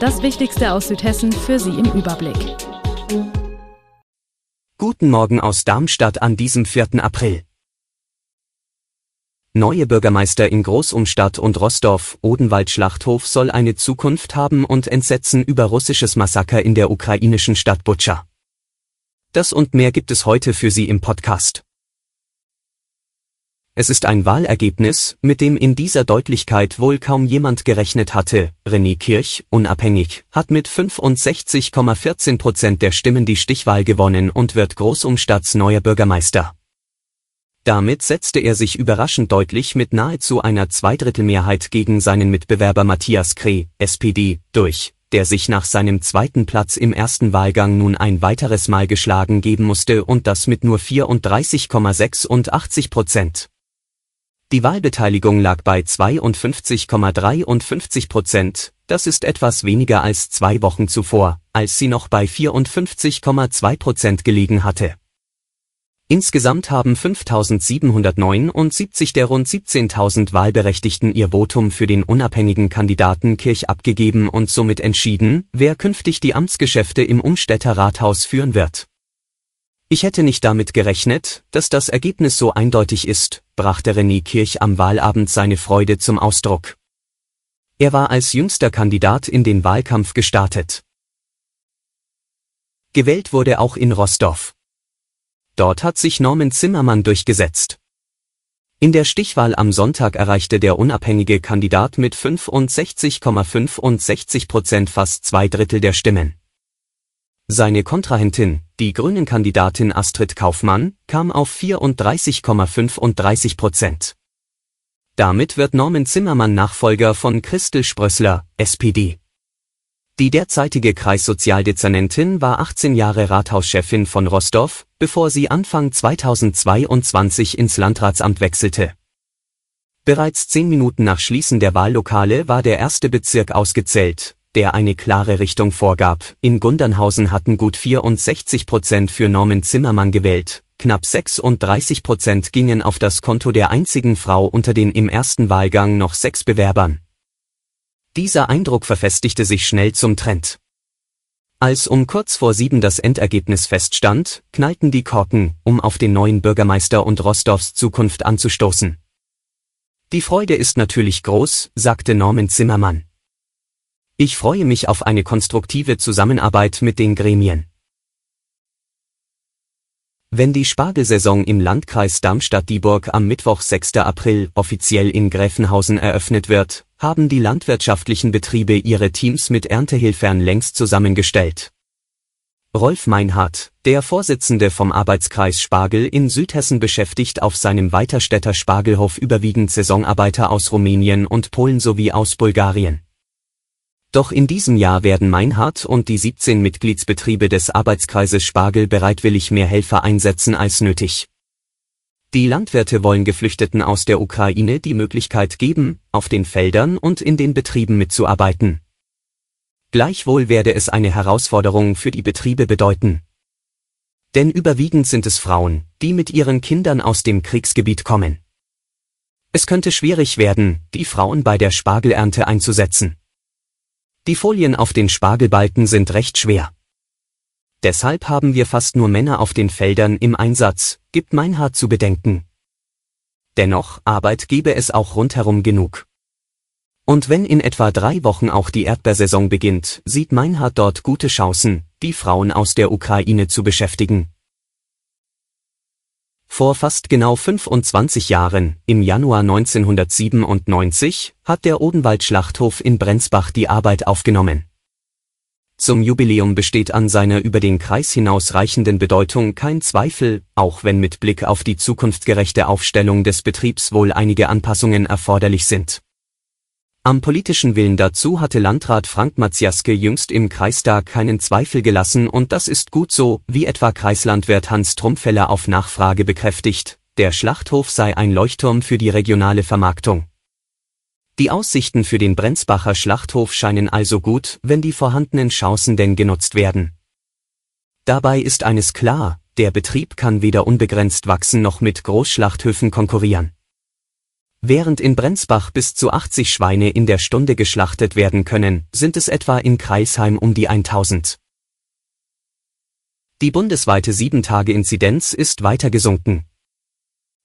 Das Wichtigste aus Südhessen für Sie im Überblick. Guten Morgen aus Darmstadt an diesem 4. April. Neue Bürgermeister in Großumstadt und Rostorf, Odenwald-Schlachthof soll eine Zukunft haben und Entsetzen über russisches Massaker in der ukrainischen Stadt Butscha. Das und mehr gibt es heute für Sie im Podcast. Es ist ein Wahlergebnis, mit dem in dieser Deutlichkeit wohl kaum jemand gerechnet hatte. René Kirch, unabhängig, hat mit 65,14 Prozent der Stimmen die Stichwahl gewonnen und wird Großumstadts neuer Bürgermeister. Damit setzte er sich überraschend deutlich mit nahezu einer Zweidrittelmehrheit gegen seinen Mitbewerber Matthias Kreh, SPD, durch, der sich nach seinem zweiten Platz im ersten Wahlgang nun ein weiteres Mal geschlagen geben musste und das mit nur 34,86 Prozent. Die Wahlbeteiligung lag bei 52,53 Prozent, das ist etwas weniger als zwei Wochen zuvor, als sie noch bei 54,2 Prozent gelegen hatte. Insgesamt haben 5.779 der rund 17.000 Wahlberechtigten ihr Votum für den unabhängigen Kandidaten Kirch abgegeben und somit entschieden, wer künftig die Amtsgeschäfte im Umstädter Rathaus führen wird. Ich hätte nicht damit gerechnet, dass das Ergebnis so eindeutig ist, brachte René Kirch am Wahlabend seine Freude zum Ausdruck. Er war als jüngster Kandidat in den Wahlkampf gestartet. Gewählt wurde auch in Rostorf. Dort hat sich Norman Zimmermann durchgesetzt. In der Stichwahl am Sonntag erreichte der unabhängige Kandidat mit 65,65 Prozent fast zwei Drittel der Stimmen. Seine Kontrahentin, die Grünen-Kandidatin Astrid Kaufmann, kam auf 34,35 Prozent. Damit wird Norman Zimmermann Nachfolger von Christel Sprössler, SPD. Die derzeitige Kreissozialdezernentin war 18 Jahre Rathauschefin von Rostorf, bevor sie Anfang 2022 ins Landratsamt wechselte. Bereits zehn Minuten nach Schließen der Wahllokale war der erste Bezirk ausgezählt, der eine klare Richtung vorgab. In Gundernhausen hatten gut 64 Prozent für Norman Zimmermann gewählt, knapp 36 Prozent gingen auf das Konto der einzigen Frau unter den im ersten Wahlgang noch sechs Bewerbern. Dieser Eindruck verfestigte sich schnell zum Trend. Als um kurz vor sieben das Endergebnis feststand, knallten die Korken, um auf den neuen Bürgermeister und Rostorfs Zukunft anzustoßen. Die Freude ist natürlich groß, sagte Norman Zimmermann. Ich freue mich auf eine konstruktive Zusammenarbeit mit den Gremien. Wenn die Spargelsaison im Landkreis Darmstadt-Dieburg am Mittwoch 6. April offiziell in Gräfenhausen eröffnet wird, haben die landwirtschaftlichen Betriebe ihre Teams mit Erntehilfern längst zusammengestellt. Rolf Meinhardt, der Vorsitzende vom Arbeitskreis Spargel in Südhessen beschäftigt auf seinem Weiterstädter Spargelhof überwiegend Saisonarbeiter aus Rumänien und Polen sowie aus Bulgarien. Doch in diesem Jahr werden Meinhardt und die 17 Mitgliedsbetriebe des Arbeitskreises Spargel bereitwillig mehr Helfer einsetzen als nötig. Die Landwirte wollen Geflüchteten aus der Ukraine die Möglichkeit geben, auf den Feldern und in den Betrieben mitzuarbeiten. Gleichwohl werde es eine Herausforderung für die Betriebe bedeuten. Denn überwiegend sind es Frauen, die mit ihren Kindern aus dem Kriegsgebiet kommen. Es könnte schwierig werden, die Frauen bei der Spargelernte einzusetzen. Die Folien auf den Spargelbalken sind recht schwer. Deshalb haben wir fast nur Männer auf den Feldern im Einsatz, gibt Meinhard zu bedenken. Dennoch, Arbeit gebe es auch rundherum genug. Und wenn in etwa drei Wochen auch die Erdbeersaison beginnt, sieht Meinhard dort gute Chancen, die Frauen aus der Ukraine zu beschäftigen. Vor fast genau 25 Jahren, im Januar 1997, hat der Odenwald-Schlachthof in Brenzbach die Arbeit aufgenommen. Zum Jubiläum besteht an seiner über den Kreis hinaus reichenden Bedeutung kein Zweifel, auch wenn mit Blick auf die zukunftsgerechte Aufstellung des Betriebs wohl einige Anpassungen erforderlich sind. Am politischen Willen dazu hatte Landrat Frank Maciaske jüngst im Kreistag keinen Zweifel gelassen und das ist gut so, wie etwa Kreislandwirt Hans Trumpfeller auf Nachfrage bekräftigt, der Schlachthof sei ein Leuchtturm für die regionale Vermarktung. Die Aussichten für den Brenzbacher Schlachthof scheinen also gut, wenn die vorhandenen Chancen denn genutzt werden. Dabei ist eines klar, der Betrieb kann weder unbegrenzt wachsen noch mit Großschlachthöfen konkurrieren. Während in Brenzbach bis zu 80 Schweine in der Stunde geschlachtet werden können, sind es etwa in Kreisheim um die 1000. Die bundesweite 7-Tage-Inzidenz ist weiter gesunken.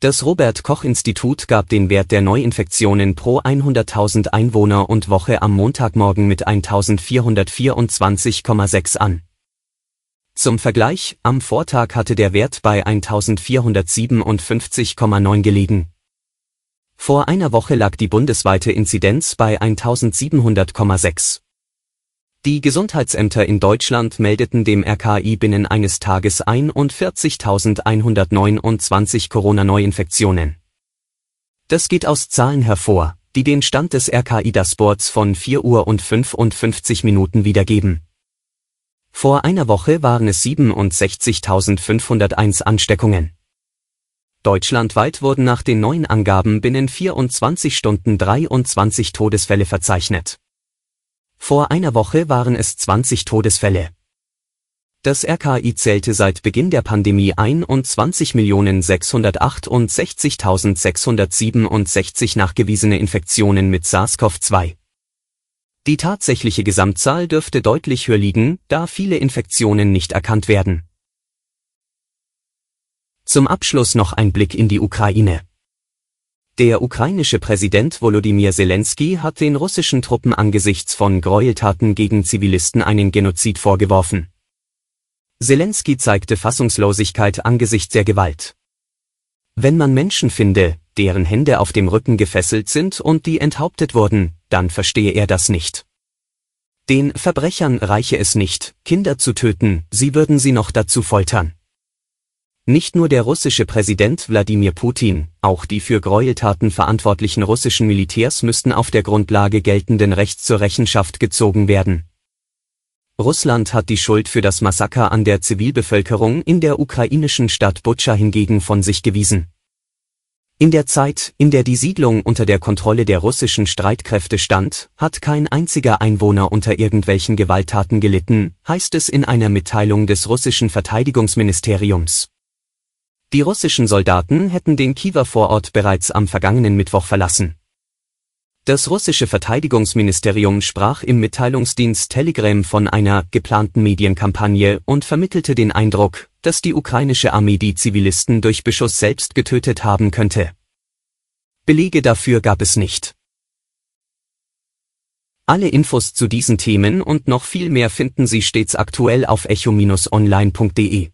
Das Robert Koch Institut gab den Wert der Neuinfektionen pro 100.000 Einwohner und Woche am Montagmorgen mit 1424,6 an. Zum Vergleich, am Vortag hatte der Wert bei 1457,9 gelegen. Vor einer Woche lag die bundesweite Inzidenz bei 1700,6. Die Gesundheitsämter in Deutschland meldeten dem RKI binnen eines Tages 41.129 Corona-Neuinfektionen. Das geht aus Zahlen hervor, die den Stand des RKI-Dashboards von 4 Uhr und 55 Minuten wiedergeben. Vor einer Woche waren es 67.501 Ansteckungen. Deutschlandweit wurden nach den neuen Angaben binnen 24 Stunden 23 Todesfälle verzeichnet. Vor einer Woche waren es 20 Todesfälle. Das RKI zählte seit Beginn der Pandemie 21.668.667 nachgewiesene Infektionen mit SARS-CoV-2. Die tatsächliche Gesamtzahl dürfte deutlich höher liegen, da viele Infektionen nicht erkannt werden. Zum Abschluss noch ein Blick in die Ukraine. Der ukrainische Präsident Volodymyr Zelensky hat den russischen Truppen angesichts von Gräueltaten gegen Zivilisten einen Genozid vorgeworfen. Zelensky zeigte Fassungslosigkeit angesichts der Gewalt. Wenn man Menschen finde, deren Hände auf dem Rücken gefesselt sind und die enthauptet wurden, dann verstehe er das nicht. Den Verbrechern reiche es nicht, Kinder zu töten, sie würden sie noch dazu foltern. Nicht nur der russische Präsident Wladimir Putin, auch die für Gräueltaten verantwortlichen russischen Militärs müssten auf der Grundlage geltenden Rechts zur Rechenschaft gezogen werden. Russland hat die Schuld für das Massaker an der Zivilbevölkerung in der ukrainischen Stadt Butscha hingegen von sich gewiesen. In der Zeit, in der die Siedlung unter der Kontrolle der russischen Streitkräfte stand, hat kein einziger Einwohner unter irgendwelchen Gewalttaten gelitten, heißt es in einer Mitteilung des russischen Verteidigungsministeriums. Die russischen Soldaten hätten den Kiewer Vorort bereits am vergangenen Mittwoch verlassen. Das russische Verteidigungsministerium sprach im Mitteilungsdienst Telegram von einer geplanten Medienkampagne und vermittelte den Eindruck, dass die ukrainische Armee die Zivilisten durch Beschuss selbst getötet haben könnte. Belege dafür gab es nicht. Alle Infos zu diesen Themen und noch viel mehr finden Sie stets aktuell auf echo-online.de.